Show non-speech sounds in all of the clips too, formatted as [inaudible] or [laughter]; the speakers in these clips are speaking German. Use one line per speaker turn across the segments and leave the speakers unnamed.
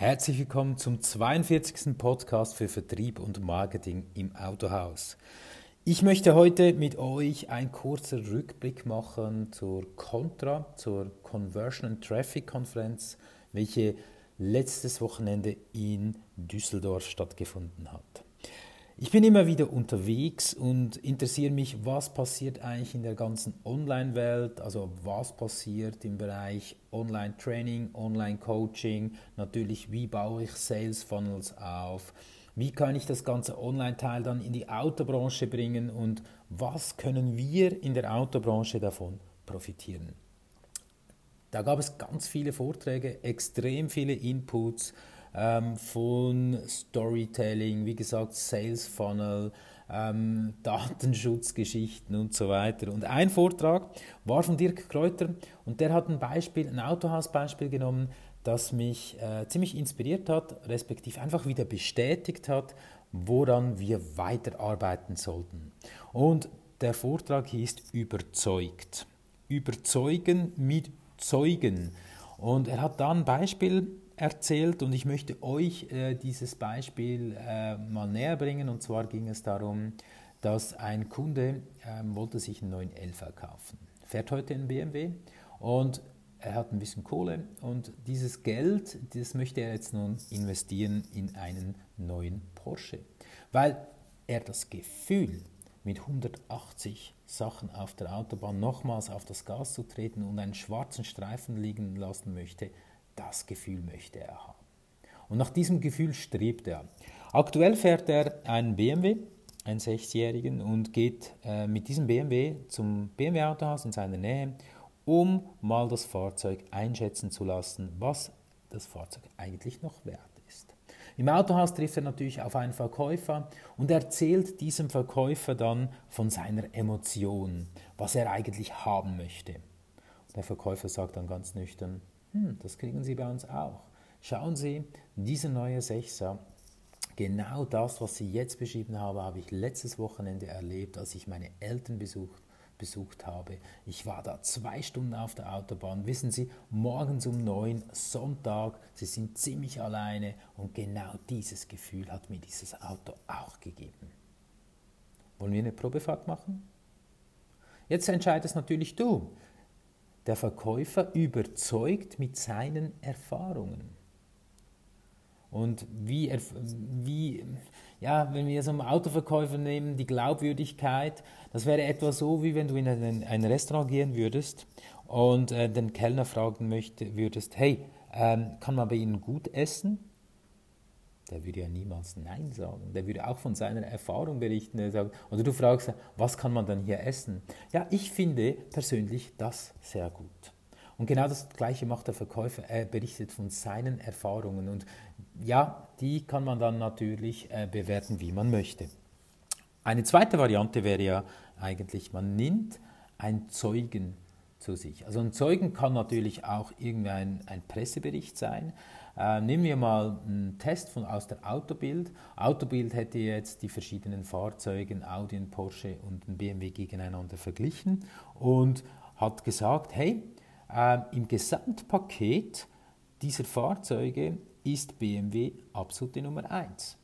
Herzlich willkommen zum 42. Podcast für Vertrieb und Marketing im Autohaus. Ich möchte heute mit euch einen kurzen Rückblick machen zur Contra, zur Conversion and Traffic Konferenz, welche letztes Wochenende in Düsseldorf stattgefunden hat. Ich bin immer wieder unterwegs und interessiere mich, was passiert eigentlich in der ganzen Online-Welt, also was passiert im Bereich Online-Training, Online-Coaching, natürlich wie baue ich Sales-Funnels auf, wie kann ich das ganze Online-Teil dann in die Autobranche bringen? Und was können wir in der Autobranche davon profitieren. Da gab es ganz viele Vorträge, extrem viele Inputs ähm, von Storytelling, wie gesagt, Sales Funnel, ähm, [laughs] Datenschutzgeschichten und so weiter. Und ein Vortrag war von Dirk Kräuter und der hat ein Beispiel, ein Autohausbeispiel genommen, das mich äh, ziemlich inspiriert hat, respektive einfach wieder bestätigt hat, woran wir weiterarbeiten sollten. Und der Vortrag hieß Überzeugt. Überzeugen mit Zeugen. Und er hat da ein Beispiel erzählt und ich möchte euch äh, dieses Beispiel äh, mal näher bringen. Und zwar ging es darum, dass ein Kunde äh, wollte sich einen neuen LV kaufen. Fährt heute einen BMW und er hat ein bisschen Kohle und dieses Geld, das möchte er jetzt nun investieren in einen neuen Porsche, weil er das Gefühl, mit 180 Sachen auf der Autobahn nochmals auf das Gas zu treten und einen schwarzen Streifen liegen lassen möchte, das Gefühl möchte er haben. Und nach diesem Gefühl strebt er. Aktuell fährt er einen BMW, einen 60-Jährigen, und geht äh, mit diesem BMW zum BMW-Autohaus in seiner Nähe, um mal das Fahrzeug einschätzen zu lassen, was das Fahrzeug eigentlich noch wert ist. Im Autohaus trifft er natürlich auf einen Verkäufer und erzählt diesem Verkäufer dann von seiner Emotion, was er eigentlich haben möchte. Der Verkäufer sagt dann ganz nüchtern, hm, das kriegen Sie bei uns auch. Schauen Sie, diese neue Sechser, genau das, was Sie jetzt beschrieben haben, habe ich letztes Wochenende erlebt, als ich meine Eltern besucht, besucht habe. Ich war da zwei Stunden auf der Autobahn. Wissen Sie, morgens um neun, Sonntag, Sie sind ziemlich alleine und genau dieses Gefühl hat mir dieses Auto auch gegeben. Wollen wir eine Probefahrt machen? Jetzt entscheidest natürlich du der Verkäufer überzeugt mit seinen Erfahrungen. Und wie, wie, ja, wenn wir so einen Autoverkäufer nehmen, die Glaubwürdigkeit, das wäre etwa so, wie wenn du in ein, ein Restaurant gehen würdest und äh, den Kellner fragen möchte, würdest, hey, ähm, kann man bei Ihnen gut essen? Der würde ja niemals Nein sagen. Der würde auch von seiner Erfahrung berichten. Sagt, oder du fragst, was kann man dann hier essen? Ja, ich finde persönlich das sehr gut. Und genau das Gleiche macht der Verkäufer. Er berichtet von seinen Erfahrungen. Und ja, die kann man dann natürlich äh, bewerten, wie man möchte. Eine zweite Variante wäre ja eigentlich, man nimmt einen Zeugen zu sich. Also ein Zeugen kann natürlich auch irgendein ein Pressebericht sein. Äh, nehmen wir mal einen Test von, aus der Autobild. Autobild hätte jetzt die verschiedenen Fahrzeuge, Audi, und Porsche und ein BMW gegeneinander verglichen und hat gesagt, hey, äh, im Gesamtpaket dieser Fahrzeuge ist BMW absolute Nummer 1.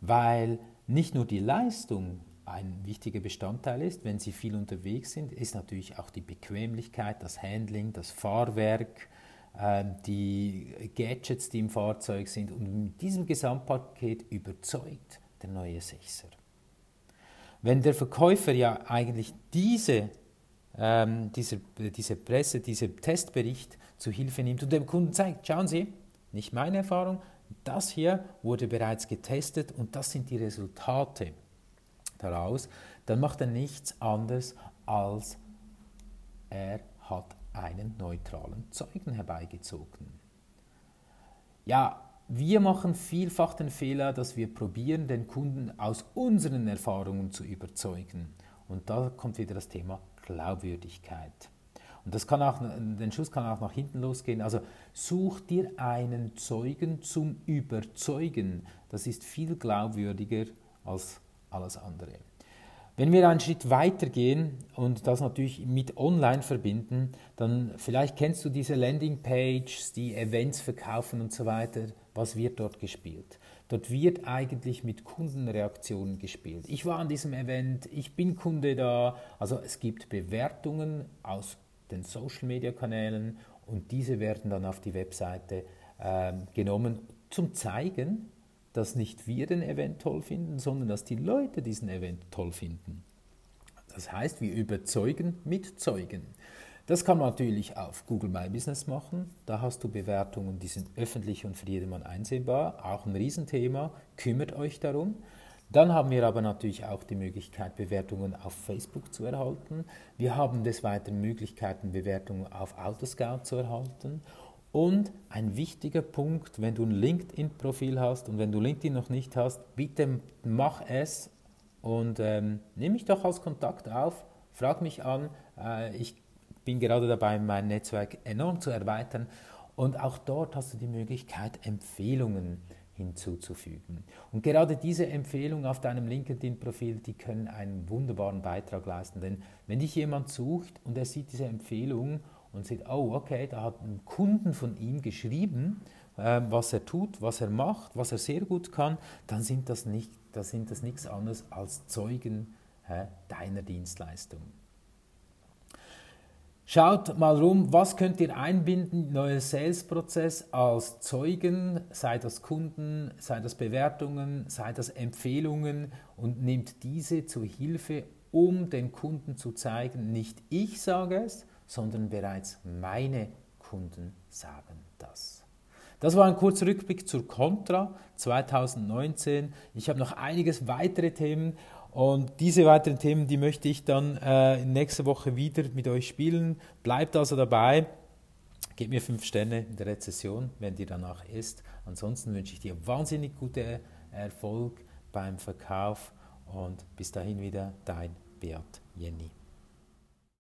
Weil nicht nur die Leistung ein wichtiger Bestandteil ist, wenn Sie viel unterwegs sind, ist natürlich auch die Bequemlichkeit, das Handling, das Fahrwerk, die Gadgets, die im Fahrzeug sind. Und mit diesem Gesamtpaket überzeugt der neue Sechser. Wenn der Verkäufer ja eigentlich diese, ähm, diese, diese Presse, diesen Testbericht zu Hilfe nimmt und dem Kunden zeigt, schauen Sie, nicht meine Erfahrung, das hier wurde bereits getestet und das sind die Resultate daraus, dann macht er nichts anderes als er hat einen neutralen Zeugen herbeigezogen. Ja, wir machen vielfach den Fehler, dass wir probieren, den Kunden aus unseren Erfahrungen zu überzeugen. Und da kommt wieder das Thema Glaubwürdigkeit. Und das kann auch, den Schuss kann auch nach hinten losgehen. Also such dir einen Zeugen zum Überzeugen. Das ist viel glaubwürdiger als alles andere. Wenn wir einen Schritt weiter gehen und das natürlich mit Online verbinden, dann vielleicht kennst du diese Landingpages, die Events verkaufen und so weiter. Was wird dort gespielt? Dort wird eigentlich mit Kundenreaktionen gespielt. Ich war an diesem Event, ich bin Kunde da. Also es gibt Bewertungen aus den Social-Media-Kanälen und diese werden dann auf die Webseite äh, genommen zum Zeigen, dass nicht wir den Event toll finden, sondern dass die Leute diesen Event toll finden. Das heißt, wir überzeugen mit Zeugen. Das kann man natürlich auf Google My Business machen. Da hast du Bewertungen, die sind öffentlich und für jedermann einsehbar. Auch ein Riesenthema. Kümmert euch darum. Dann haben wir aber natürlich auch die Möglichkeit, Bewertungen auf Facebook zu erhalten. Wir haben des Weiteren Möglichkeiten, Bewertungen auf Autoscout zu erhalten. Und ein wichtiger Punkt, wenn du ein LinkedIn-Profil hast und wenn du LinkedIn noch nicht hast, bitte mach es und ähm, nimm mich doch als Kontakt auf, frag mich an. Äh, ich bin gerade dabei, mein Netzwerk enorm zu erweitern und auch dort hast du die Möglichkeit, Empfehlungen hinzuzufügen. Und gerade diese Empfehlungen auf deinem LinkedIn-Profil, die können einen wunderbaren Beitrag leisten, denn wenn dich jemand sucht und er sieht diese Empfehlung und sieht, oh, okay, da hat ein Kunden von ihm geschrieben, äh, was er tut, was er macht, was er sehr gut kann, dann sind das, nicht, dann sind das nichts anderes als Zeugen äh, deiner Dienstleistung. Schaut mal rum, was könnt ihr einbinden in euren Sales-Prozess als Zeugen, sei das Kunden, sei das Bewertungen, sei das Empfehlungen und nehmt diese zur Hilfe, um den Kunden zu zeigen, nicht ich sage es, sondern bereits meine Kunden sagen das. Das war ein kurzer Rückblick zur Contra 2019. Ich habe noch einiges weitere Themen und diese weiteren Themen, die möchte ich dann äh, nächste Woche wieder mit euch spielen. Bleibt also dabei. Gebt mir fünf Sterne in der Rezession, wenn die danach ist. Ansonsten wünsche ich dir wahnsinnig guten Erfolg beim Verkauf und bis dahin wieder dein Beat Jenny.